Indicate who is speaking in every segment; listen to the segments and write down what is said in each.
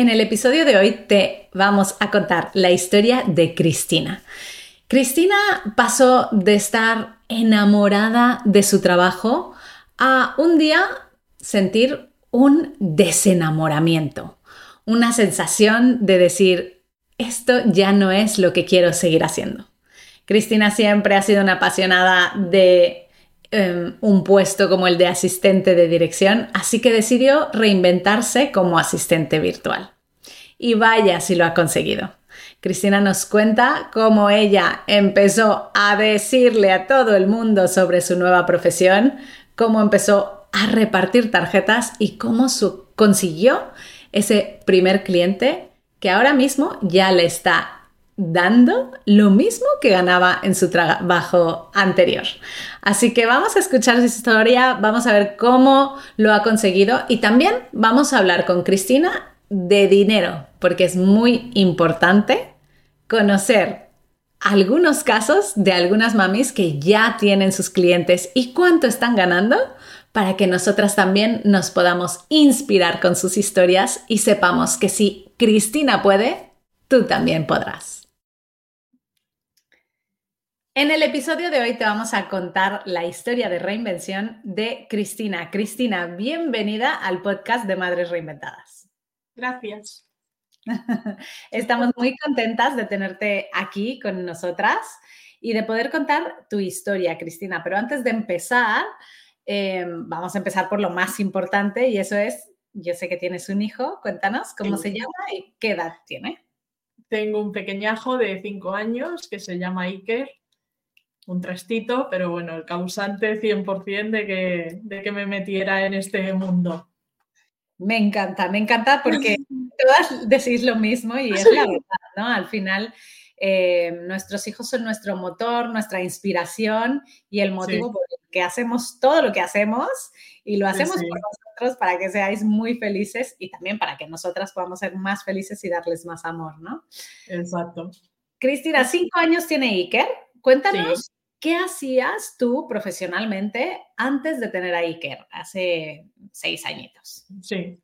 Speaker 1: En el episodio de hoy te vamos a contar la historia de Cristina. Cristina pasó de estar enamorada de su trabajo a un día sentir un desenamoramiento, una sensación de decir, esto ya no es lo que quiero seguir haciendo. Cristina siempre ha sido una apasionada de em, un puesto como el de asistente de dirección, así que decidió reinventarse como asistente virtual. Y vaya si lo ha conseguido. Cristina nos cuenta cómo ella empezó a decirle a todo el mundo sobre su nueva profesión, cómo empezó a repartir tarjetas y cómo consiguió ese primer cliente que ahora mismo ya le está dando lo mismo que ganaba en su trabajo anterior. Así que vamos a escuchar su historia, vamos a ver cómo lo ha conseguido y también vamos a hablar con Cristina de dinero, porque es muy importante conocer algunos casos de algunas mamis que ya tienen sus clientes y cuánto están ganando para que nosotras también nos podamos inspirar con sus historias y sepamos que si Cristina puede, tú también podrás. En el episodio de hoy te vamos a contar la historia de reinvención de Cristina. Cristina, bienvenida al podcast de Madres Reinventadas.
Speaker 2: Gracias.
Speaker 1: Estamos muy contentas de tenerte aquí con nosotras y de poder contar tu historia, Cristina. Pero antes de empezar, eh, vamos a empezar por lo más importante y eso es, yo sé que tienes un hijo, cuéntanos cómo se llama y qué edad tiene.
Speaker 2: Tengo un pequeñajo de cinco años que se llama Iker un trastito, pero bueno, el causante 100% de que, de que me metiera en este mundo.
Speaker 1: Me encanta, me encanta porque todas decís lo mismo y es la verdad, ¿no? Al final, eh, nuestros hijos son nuestro motor, nuestra inspiración y el motivo por el que hacemos todo lo que hacemos y lo hacemos por nosotros para que seáis muy felices y también para que nosotras podamos ser más felices y darles más amor, ¿no?
Speaker 2: Exacto.
Speaker 1: Cristina, cinco años tiene Iker. Cuéntanos ¿Qué hacías tú profesionalmente antes de tener a Iker, hace seis añitos?
Speaker 2: Sí,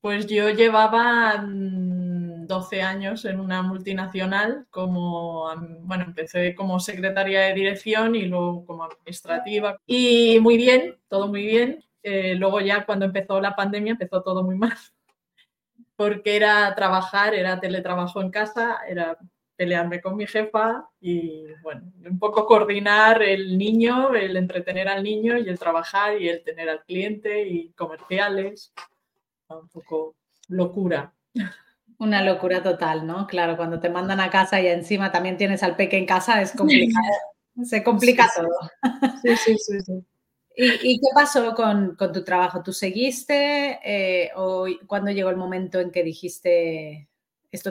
Speaker 2: pues yo llevaba 12 mm, años en una multinacional como, bueno, empecé como secretaria de dirección y luego como administrativa. Y muy bien, todo muy bien. Eh, luego ya cuando empezó la pandemia empezó todo muy mal, porque era trabajar, era teletrabajo en casa, era pelearme con mi jefa y, bueno, un poco coordinar el niño, el entretener al niño y el trabajar y el tener al cliente y comerciales. Un poco locura.
Speaker 1: Una locura total, ¿no? Claro, cuando te mandan a casa y encima también tienes al peque en casa, es complicado. Se complica todo.
Speaker 2: Sí, sí, sí. sí.
Speaker 1: ¿Y, qué pasó con, tu trabajo? ¿Tú seguiste eh, o cuándo llegó el momento en que dijiste,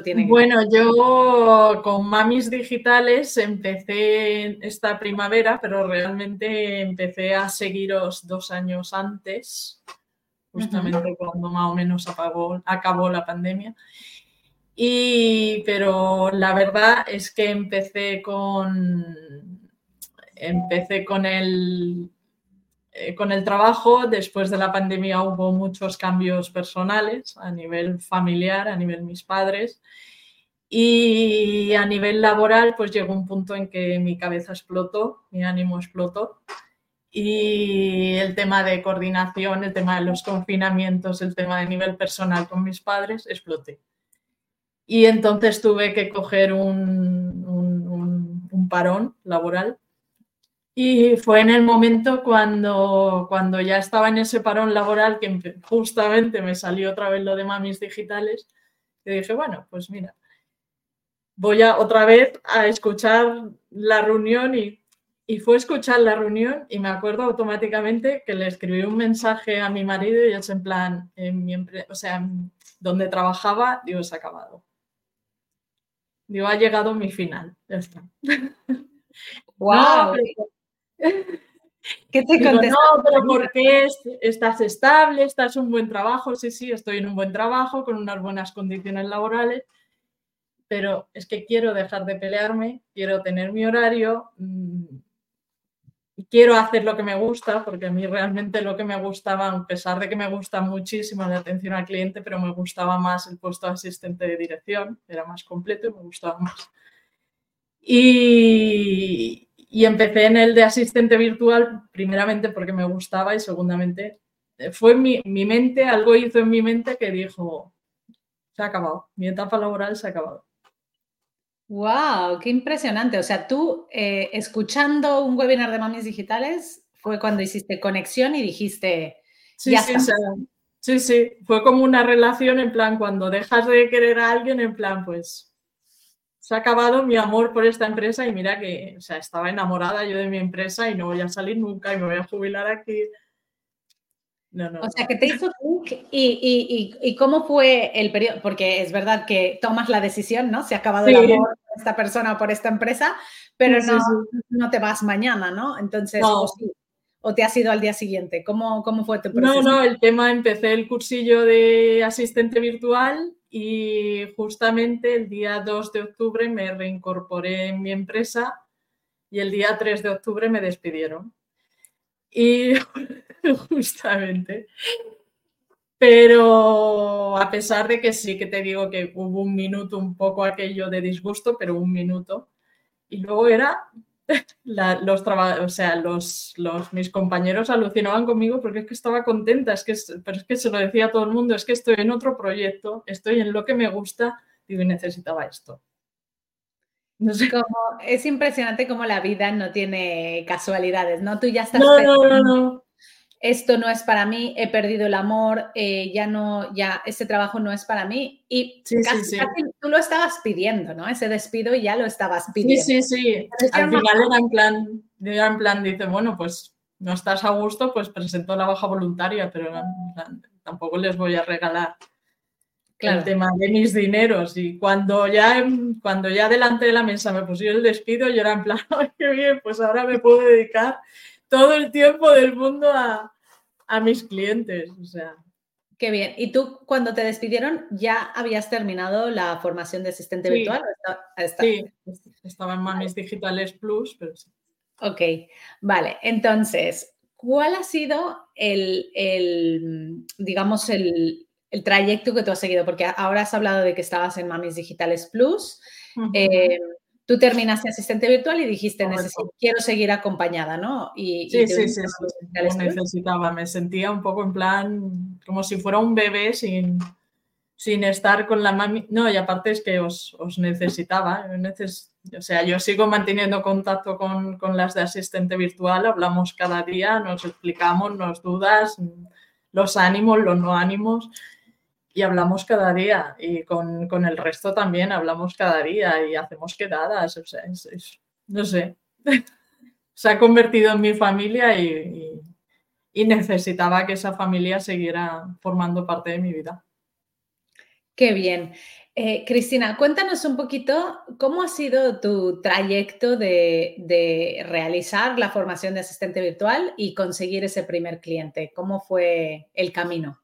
Speaker 1: tiene
Speaker 2: Bueno, yo con Mamis Digitales empecé esta primavera, pero realmente empecé a seguiros dos años antes, justamente cuando más o menos acabó la pandemia. Y, pero la verdad es que empecé con, empecé con el, eh, con el trabajo, después de la pandemia hubo muchos cambios personales a nivel familiar, a nivel mis padres. Y a nivel laboral, pues llegó un punto en que mi cabeza explotó, mi ánimo explotó. Y el tema de coordinación, el tema de los confinamientos, el tema de nivel personal con mis padres, exploté. Y entonces tuve que coger un, un parón laboral y fue en el momento cuando, cuando ya estaba en ese parón laboral que justamente me salió otra vez lo de mamis digitales, que dije, bueno, pues mira, voy a otra vez a escuchar la reunión y, y fue escuchar la reunión y me acuerdo automáticamente que le escribí un mensaje a mi marido y es en plan, en mi o sea, donde trabajaba, digo, se ha acabado. Digo, ha llegado mi final, ya está.
Speaker 1: ¡Wow!
Speaker 2: ¿Qué te Digo, No, pero ¿por qué estás estable? ¿Estás en un buen trabajo? Sí, sí, estoy en un buen trabajo, con unas buenas condiciones laborales, pero es que quiero dejar de pelearme, quiero tener mi horario, mm, quiero hacer lo que me gusta, porque a mí realmente lo que me gustaba, a pesar de que me gusta muchísimo la atención al cliente, pero me gustaba más el puesto de asistente de dirección, era más completo y me gustaba más. Y, y empecé en el de asistente virtual, primeramente porque me gustaba y segundamente eh, fue mi, mi mente, algo hizo en mi mente que dijo, se ha acabado, mi etapa laboral se ha acabado.
Speaker 1: ¡Wow! ¡Qué impresionante! O sea, tú eh, escuchando un webinar de mamis digitales fue cuando hiciste conexión y dijiste.
Speaker 2: Sí, sí, sí, sí, fue como una relación en plan, cuando dejas de querer a alguien, en plan, pues se ha acabado mi amor por esta empresa y mira que, o sea, estaba enamorada yo de mi empresa y no voy a salir nunca y me voy a jubilar aquí.
Speaker 1: O sea, que te hizo y, y, cómo fue el periodo, porque es verdad que tomas la decisión, ¿no? Se ha acabado el amor por esta persona o por esta empresa, pero no, no, te vas mañana, ¿no? Entonces, o, te has ido al día siguiente. ¿Cómo, ¿Cómo fue tu
Speaker 2: proceso? No, no, el tema, empecé el cursillo de asistente virtual y justamente el día 2 de octubre me reincorporé en mi empresa y el día 3 de octubre me despidieron. Y justamente. Pero a pesar de que sí que te digo que hubo un minuto un poco aquello de disgusto, pero un minuto. Y luego era los o sea, los, los, mis compañeros alucinaban conmigo porque es que estaba contenta, es que, pero es que se lo decía a todo el mundo, es que estoy en otro proyecto, estoy en lo que me gusta, y necesitaba esto.
Speaker 1: No sé. Como, es impresionante cómo la vida no tiene casualidades, ¿no? Tú ya estás...
Speaker 2: No, no, no, no
Speaker 1: esto no es para mí, he perdido el amor, eh, ya no, ya ese trabajo no es para mí. Y casi, tú lo estabas pidiendo, ¿no? Ese despido ya lo estabas pidiendo.
Speaker 2: Sí, sí, sí. Al final era en plan, era en plan, dice, bueno, pues no estás a gusto, pues presento la baja voluntaria, pero tampoco les voy a regalar el tema de mis dineros. Y cuando ya, cuando ya delante de la mesa me pusieron el despido, yo era en plan, ay, qué bien, pues ahora me puedo dedicar todo el tiempo del mundo a, mis clientes. O sea.
Speaker 1: Qué bien. ¿Y tú cuando te despidieron ya habías terminado la formación de asistente virtual?
Speaker 2: Sí, estaba en Mamis Digitales Plus, pero sí.
Speaker 1: Ok, vale. Entonces, ¿cuál ha sido el, digamos, el, trayecto que tú has seguido? Porque ahora has hablado de que estabas en Mamis Digitales Plus. Tú terminaste asistente virtual y dijiste, quiero seguir acompañada, ¿no?
Speaker 2: Y, sí, sí, sí, sí, necesitaba, me sentía un poco en plan, como si fuera un bebé sin, sin estar con la mami. No, y aparte es que os, necesitaba. o sea, yo sigo manteniendo contacto con, con, las de asistente virtual, hablamos cada día, nos explicamos, nos dudas, los ánimos, los no ánimos y hablamos cada día y con, el resto también hablamos cada día y hacemos quedadas, o sea, no sé, se ha convertido en mi familia y, necesitaba que esa familia siguiera formando parte de mi vida.
Speaker 1: Qué bien. Eh, Cristina, cuéntanos un poquito cómo ha sido tu trayecto de, de, realizar la formación de asistente virtual y conseguir ese primer cliente. ¿Cómo fue el camino?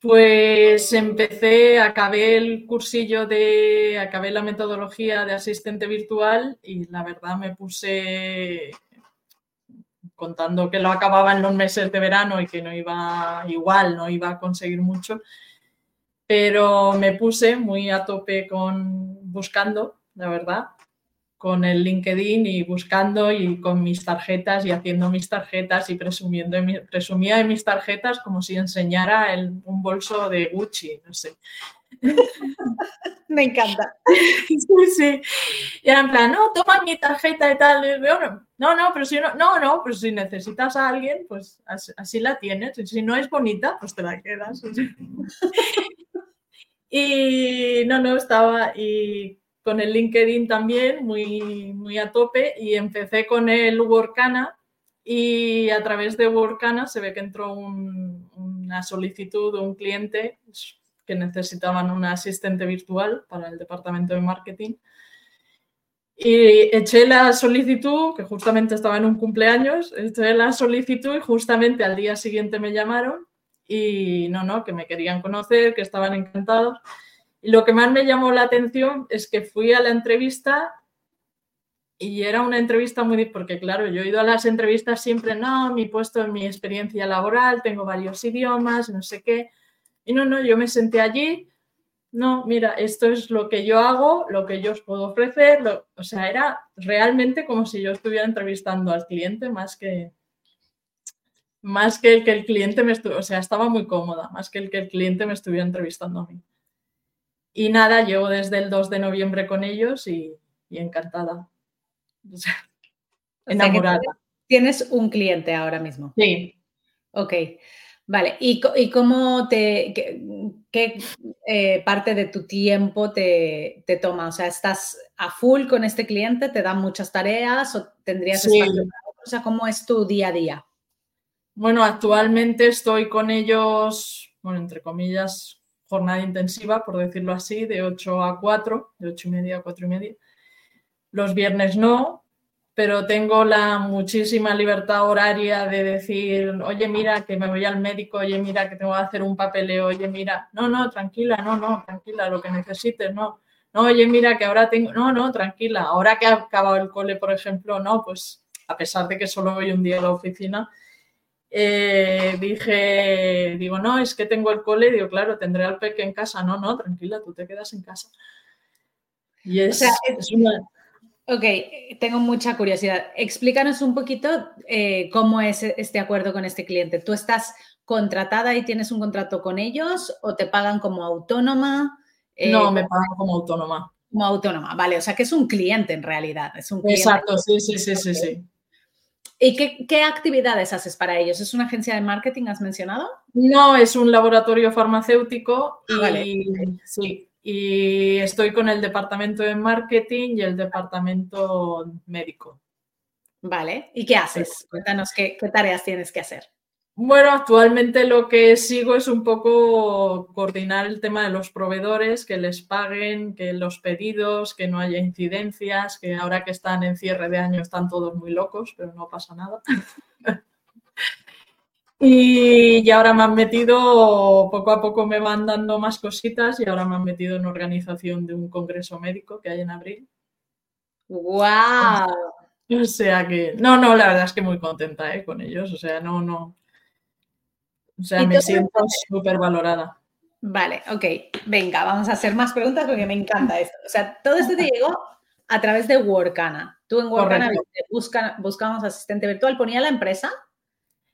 Speaker 2: Pues empecé, acabé el cursillo de, acabé la metodología de asistente virtual y la verdad me puse contando que lo acababa en los meses de verano y que no iba igual, no iba a conseguir mucho, pero me puse muy a tope con buscando, la verdad, con el LinkedIn y buscando y con mis tarjetas y haciendo mis tarjetas y presumiendo presumía de mis tarjetas como si enseñara un bolso de Gucci, no sé.
Speaker 1: Me encanta.
Speaker 2: Sí, sí. Y era en plan, no, toma mi tarjeta y tal. no, no, pero si no, no, no, pero si necesitas a alguien, pues así, la tienes. Y si no es bonita, pues te la quedas. y no, no, estaba. Y con el LinkedIn también, muy, muy a tope, y empecé con el Workana y a través de Workana se ve que entró una solicitud de un cliente que necesitaban un asistente virtual para el departamento de marketing. Y eché la solicitud, que justamente estaba en un cumpleaños, eché la solicitud y justamente al día siguiente me llamaron y no, no, que me querían conocer, que estaban encantados. Lo que más me llamó la atención es que fui a la entrevista y era una entrevista muy, porque claro, yo he ido a las entrevistas siempre, no, mi puesto en mi experiencia laboral, tengo varios idiomas, no sé qué. Y no, no, yo me senté allí, no, mira, esto es lo que yo hago, lo que yo os puedo ofrecer, o sea, era realmente como si yo estuviera entrevistando al cliente más que más que el que el cliente me estuviera, o sea, estaba muy cómoda, más que el que el cliente me estuviera entrevistando a mí. Y nada, llevo desde el 2 de noviembre con ellos y, encantada. enamorada.
Speaker 1: tienes un cliente ahora mismo.
Speaker 2: Sí.
Speaker 1: Ok. Vale, ¿y, cómo te, qué, eh, parte de tu tiempo te, toma? O sea, ¿estás a full con este cliente? ¿Te dan muchas tareas o tendrías
Speaker 2: sí.
Speaker 1: O sea, ¿cómo es tu día a día?
Speaker 2: Bueno, actualmente estoy con ellos, bueno, entre comillas, jornada intensiva, por decirlo así, de 8 a 4, de 8 y media a 4 y media. Los viernes no, pero tengo la muchísima libertad horaria de decir, oye, mira, que me voy al médico, oye, mira, que tengo que hacer un papeleo, oye, mira, no, no, tranquila, no, no, tranquila, lo que necesites, no. No, oye, mira, que ahora tengo, no, no, tranquila, ahora que ha acabado el cole, por ejemplo, no, pues a pesar de que solo voy un día a la oficina, eh, dije, digo, no, es que tengo el cole, digo, claro, tendré al peque en casa. No, no, tranquila, tú te quedas en casa. Y es, una...
Speaker 1: Ok, tengo mucha curiosidad. Explícanos un poquito eh, cómo es este acuerdo con este cliente. ¿Tú estás contratada y tienes un contrato con ellos o te pagan como autónoma?
Speaker 2: Eh, no, me pagan como autónoma.
Speaker 1: Como autónoma, vale. O sea que es un cliente en realidad. Es un
Speaker 2: Exacto, sí, sí, sí, sí, sí.
Speaker 1: ¿Y qué, actividades haces para ellos? ¿Es una agencia de marketing, has mencionado?
Speaker 2: No, es un laboratorio farmacéutico ah, y, sí, y estoy con el departamento de marketing y el departamento médico.
Speaker 1: Vale, ¿y qué haces? Cuéntanos qué tareas tienes que hacer.
Speaker 2: Bueno, actualmente lo que sigo es un poco coordinar el tema de los proveedores, que les paguen, que los pedidos, que no haya incidencias, que ahora que están en cierre de año están todos muy locos, pero no pasa nada. y, ahora me han metido, poco a poco me van dando más cositas y ahora me han metido en organización de un congreso médico que hay en abril.
Speaker 1: ¡Wow!
Speaker 2: O sea que, no, no, la verdad es que muy contenta ¿eh? con ellos, o sea, no, no o sea, me siento súper valorada.
Speaker 1: Vale, ok. Venga, vamos a hacer más preguntas porque me encanta esto. O sea, todo esto te llegó a través de Workana. Tú en Workana busca, buscamos asistente virtual. ¿Ponía la empresa?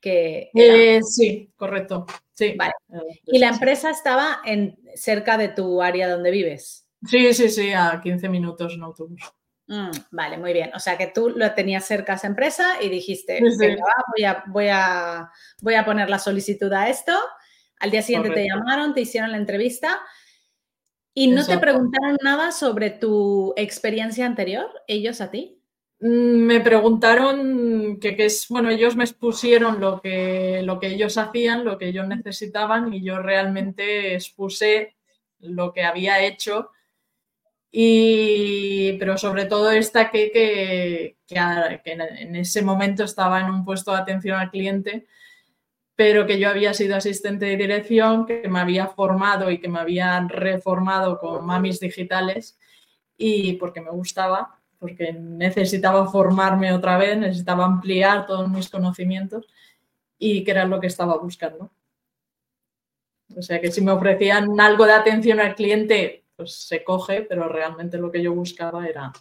Speaker 1: Que
Speaker 2: eh, sí, correcto. Sí.
Speaker 1: Vale. Eh, ¿Y la empresa estaba en, cerca de tu área donde vives?
Speaker 2: Sí, sí, sí, a 15 minutos en autobús.
Speaker 1: Mm, vale, muy bien. O sea que tú lo tenías cerca a esa empresa y dijiste, voy, a, voy, a, voy a poner la solicitud a esto. Al día siguiente te llamaron, te hicieron la entrevista y no te preguntaron nada sobre tu experiencia anterior, ellos a ti.
Speaker 2: Mm, me preguntaron que, es, bueno, ellos me expusieron lo que, lo que ellos hacían, lo que ellos necesitaban y yo realmente expuse lo que había hecho y, pero sobre todo esta que, que, en ese momento estaba en un puesto de atención al cliente, pero que yo había sido asistente de dirección, que me había formado y que me habían reformado con mamis digitales y porque me gustaba, porque necesitaba formarme otra vez, necesitaba ampliar todos mis conocimientos y que era lo que estaba buscando. O sea que si me ofrecían algo de atención al cliente pues se coge, pero realmente lo que yo buscaba era,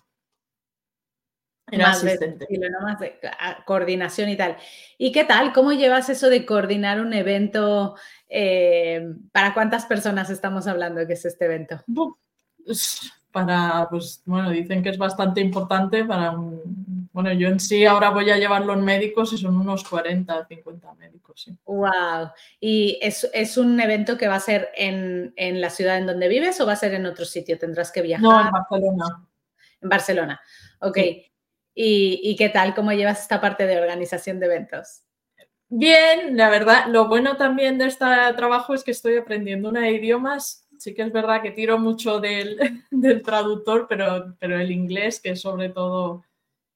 Speaker 1: era asistente. más de coordinación y tal. ¿Y qué tal? ¿Cómo llevas eso de coordinar un evento? Eh, ¿Para cuántas personas estamos hablando que es este evento?
Speaker 2: Para, pues, bueno, dicen que es bastante importante para un... Bueno, yo en sí ahora voy a llevarlo en médicos y son unos 40, 50 médicos, sí.
Speaker 1: Wow. ¿Y es, un evento que va a ser en, la ciudad en donde vives o va a ser en otro sitio? ¿Tendrás que viajar?
Speaker 2: No, en Barcelona.
Speaker 1: En Barcelona, ok. ¿Y, ¿Y qué tal? ¿Cómo llevas esta parte de organización de eventos?
Speaker 2: Bien, la verdad, lo bueno también de este trabajo es que estoy aprendiendo una de idiomas sí que es verdad que tiro mucho del, traductor, pero, pero el inglés, que sobre todo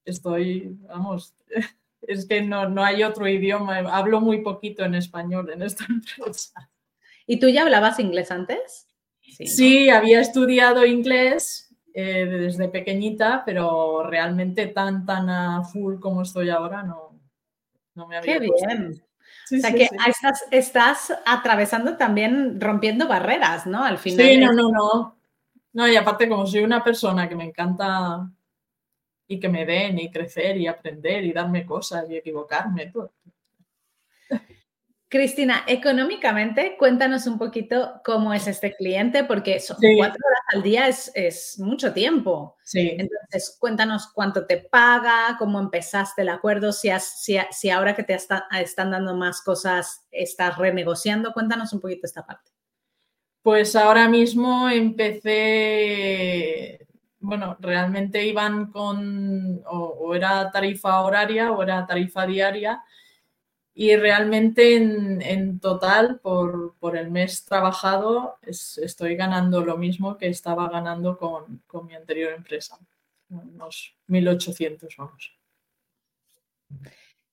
Speaker 2: estoy, vamos, es que no, no hay otro idioma, hablo muy poquito en español en esta empresa.
Speaker 1: ¿Y tú ya hablabas inglés antes?
Speaker 2: Sí, había estudiado inglés eh, desde pequeñita, pero realmente tan, tan a full como estoy ahora no, no me había
Speaker 1: Qué bien. o sea que Estás, estás, atravesando también, rompiendo barreras, ¿no? Al final.
Speaker 2: Sí, no, no, no. No, y aparte como soy una persona que me encanta y que me den y crecer y aprender y darme cosas y equivocarme, todo.
Speaker 1: Cristina, económicamente, cuéntanos un poquito cómo es este cliente, porque son cuatro horas al día es, mucho tiempo.
Speaker 2: Sí.
Speaker 1: Entonces, cuéntanos cuánto te paga, cómo empezaste el acuerdo, si, si, ahora que te están dando más cosas estás renegociando. Cuéntanos un poquito esta parte.
Speaker 2: Pues ahora mismo empecé, bueno, realmente iban con, o era tarifa horaria o era tarifa diaria y realmente en, total, por, el mes trabajado, estoy ganando lo mismo que estaba ganando con, mi anterior empresa, unos 1.800, vamos.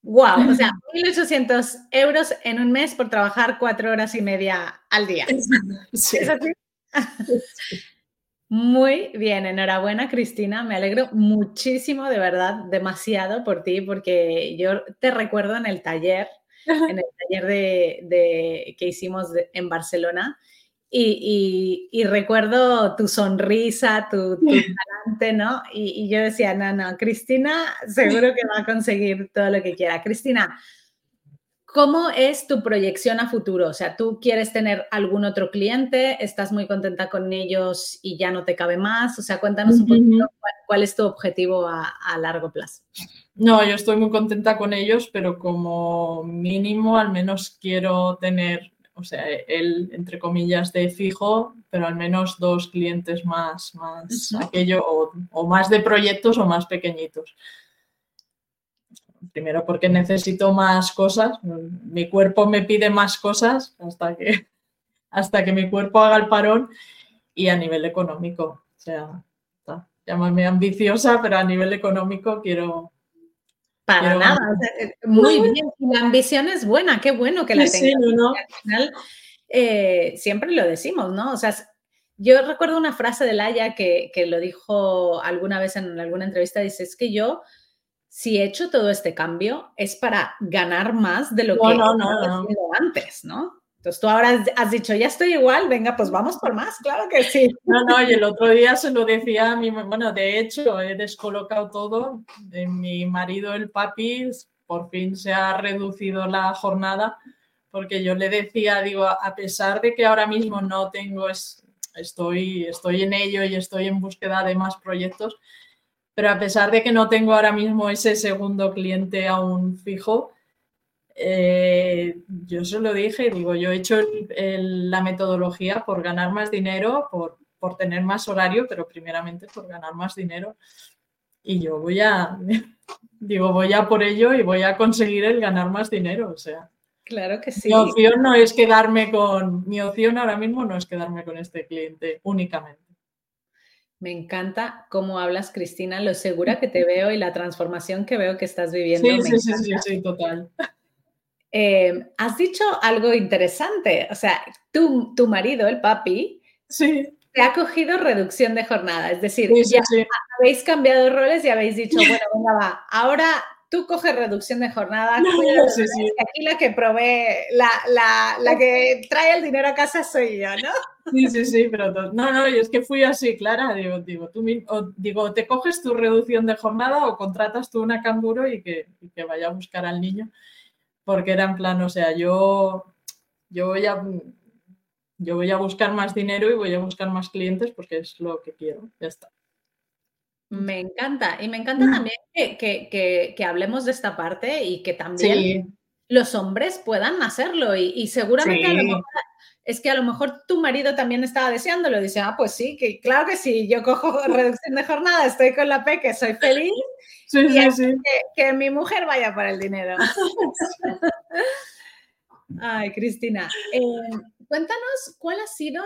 Speaker 1: Wow, o sea, 1.800 euros en un mes por trabajar cuatro horas y media al día.
Speaker 2: Sí. ¿Es así?
Speaker 1: Muy bien, enhorabuena Cristina, me alegro muchísimo, de verdad, demasiado por ti, porque yo te recuerdo en el taller, en el taller de, que hicimos en Barcelona, y, recuerdo tu sonrisa, tu, talante, ¿no? Y, y, yo decía, no, no, Cristina seguro que va a conseguir todo lo que quiera. Cristina, ¿Cómo es tu proyección a futuro? O sea, ¿tú quieres tener algún otro cliente? ¿Estás muy contenta con ellos y ya no te cabe más? O sea, cuéntanos un poquito cuál, es tu objetivo a, largo plazo.
Speaker 2: No, yo estoy muy contenta con ellos, pero como mínimo al menos quiero tener, o sea, él, entre comillas, de fijo, pero al menos dos clientes más, más aquello, o, o más de proyectos o más pequeñitos primero porque necesito más cosas, mi cuerpo me pide más cosas hasta que, hasta que mi cuerpo haga el parón y a nivel económico, o sea, llámame ambiciosa, pero a nivel económico quiero...
Speaker 1: Para nada, eh, muy bien, la ambición es buena, qué bueno que la tengas. Al final, eh, siempre lo decimos, ¿no? O sea, yo recuerdo una frase de Laia que, que lo dijo alguna vez en alguna entrevista, dice, es que yo si he hecho todo este cambio es para ganar más de lo que no, no, antes, ¿no? Entonces tú ahora has dicho, ya estoy igual, venga, pues vamos por más, claro que sí.
Speaker 2: No, no, y el otro día se lo decía a mi, bueno, de hecho he descolocado todo, de mi marido, el papi, por fin se ha reducido la jornada, porque yo le decía, digo, a pesar de que ahora mismo no tengo, estoy, estoy en ello y estoy en búsqueda de más proyectos, pero a pesar de que no tengo ahora mismo ese segundo cliente aún fijo, eh, yo se lo dije, digo, yo he hecho la metodología por ganar más dinero, por, por, tener más horario, pero primeramente por ganar más dinero. Y yo voy a, digo, voy a por ello y voy a conseguir el ganar más dinero. O sea,
Speaker 1: claro que sí.
Speaker 2: Mi opción no es quedarme con, mi opción ahora mismo no es quedarme con este cliente únicamente.
Speaker 1: Me encanta cómo hablas, Cristina, lo segura que te veo y la transformación que veo que estás viviendo.
Speaker 2: Sí, sí, sí, sí, total.
Speaker 1: Eh, has dicho algo interesante, o sea, tu, tu marido, el papi,
Speaker 2: sí.
Speaker 1: te ha cogido reducción de jornada, es decir, ya habéis cambiado roles y habéis dicho, bueno, venga, va, ahora tú coges reducción de jornada, aquí la que provee, la, la, la, que trae el dinero a casa soy yo, ¿no?
Speaker 2: Sí, sí, sí, pero no, no, y es que fui así, Clara, digo, digo, tú, digo, te coges tu reducción de jornada o contratas tú una canguro y que, que vaya a buscar al niño, porque era en plan, o sea, yo, yo voy a... Yo voy a buscar más dinero y voy a buscar más clientes porque es lo que quiero. Ya está.
Speaker 1: Me encanta. Y me encanta mm. también que, hablemos de esta parte y que también los hombres puedan hacerlo. Y, seguramente a lo mejor, es que a lo mejor tu marido también estaba deseándolo. Dice, ah, pues sí, que claro que sí, yo cojo reducción de jornada, estoy con la P, que soy feliz.
Speaker 2: Sí, sí, sí.
Speaker 1: Que, mi mujer vaya para el dinero. Ay, Cristina, eh, cuéntanos cuál ha sido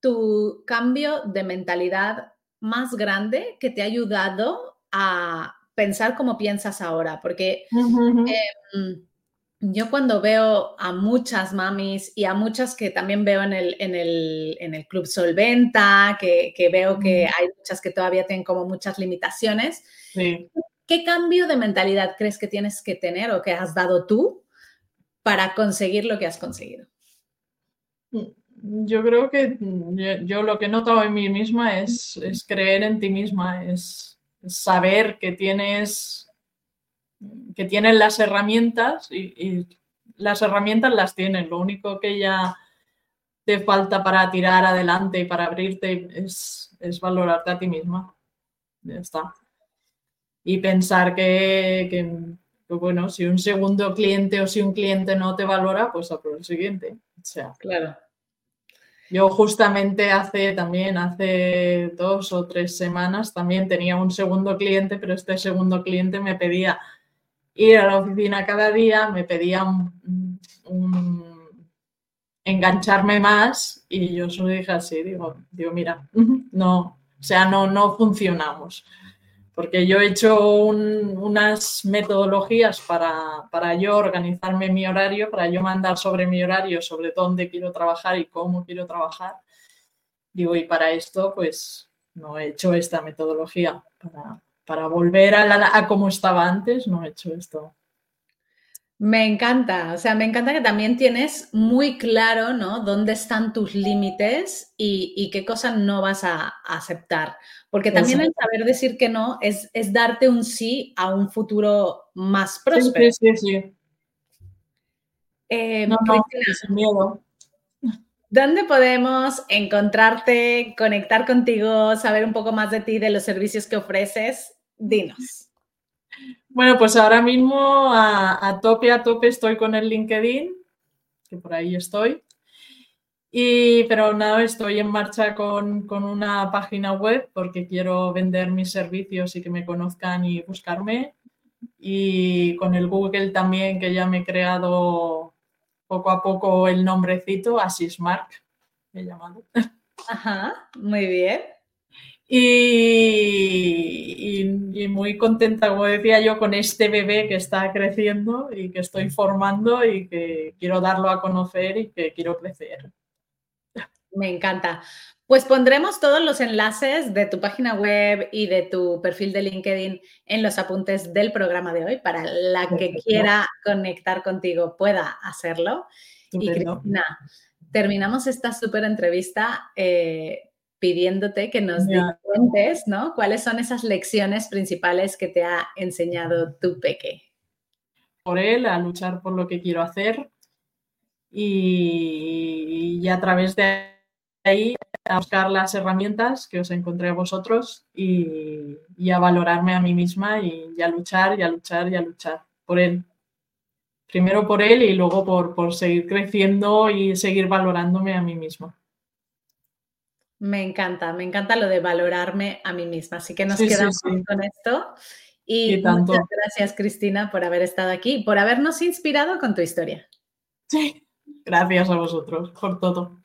Speaker 1: tu cambio de mentalidad más grande que te ha ayudado a pensar como piensas ahora? Porque em, yo cuando veo a muchas mamis y a muchas que también veo en el, en el, en el Club Solventa, que, que veo que hay muchas que todavía tienen como muchas limitaciones, ¿qué cambio de mentalidad crees que tienes que tener o que has dado tú para conseguir lo que has conseguido?
Speaker 2: Yo creo que yo, lo que he notado en mí misma es, es creer en ti misma, es saber que tienes que tienen las herramientas y, las herramientas las tienen. Lo único que ya te falta para tirar adelante y para abrirte es, valorarte a ti misma. Ya está. Y pensar que, bueno, si un segundo cliente o si un cliente no te valora, pues a por el siguiente. O sea,
Speaker 1: claro.
Speaker 2: Yo justamente hace también, hace dos o tres semanas, también tenía un segundo cliente, pero este segundo cliente me pedía ir a la oficina cada día, me pedía engancharme más y yo solo dije así, digo, digo, mira, no, o sea, no, no funcionamos. Porque yo he hecho unas metodologías para, para yo organizarme mi horario, para yo mandar sobre mi horario, sobre dónde quiero trabajar y cómo quiero trabajar. Digo, y para esto, pues no he hecho esta metodología para, para volver a, a como estaba antes, no he hecho esto.
Speaker 1: Me encanta, o sea, me encanta que también tienes muy claro, ¿no? Dónde están tus límites y, qué cosas no vas a, aceptar. Porque también el saber decir que no es, es, darte un sí a un futuro más próspero.
Speaker 2: Sí, sí, sí.
Speaker 1: Eh, no, no, sin miedo. ¿Dónde podemos encontrarte, conectar contigo, saber un poco más de ti, de los servicios que ofreces? Dinos.
Speaker 2: Bueno, pues ahora mismo a, tope, a tope estoy con el LinkedIn, que por ahí estoy. Y, pero nada, estoy en marcha con, con, una página web porque quiero vender mis servicios y que me conozcan y buscarme. Y con el Google también, que ya me he creado poco a poco el nombrecito, Asismark, he llamado.
Speaker 1: Ajá, muy bien.
Speaker 2: Y, y, muy contenta, como decía yo, con este bebé que está creciendo y que estoy formando y que quiero darlo a conocer y que quiero crecer.
Speaker 1: Me encanta. Pues pondremos todos los enlaces de tu página web y de tu perfil de LinkedIn en los apuntes del programa de hoy para la que quiera conectar contigo pueda hacerlo. Y Cristina, terminamos esta súper entrevista eh, pidiéndote que nos cuentes, ¿no? ¿Cuáles son esas lecciones principales que te ha enseñado tu peque?
Speaker 2: Por él, a luchar por lo que quiero hacer y a través de ahí a buscar las herramientas que os encontré a vosotros y, a valorarme a mí misma y, a luchar y a luchar y a luchar por él. Primero por él y luego por, seguir creciendo y seguir valorándome a mí misma.
Speaker 1: Me encanta, me encanta lo de valorarme a mí misma. Así que nos quedamos con esto. Y, muchas gracias, Cristina, por haber estado aquí, por habernos inspirado con tu historia.
Speaker 2: Sí, gracias a vosotros por todo.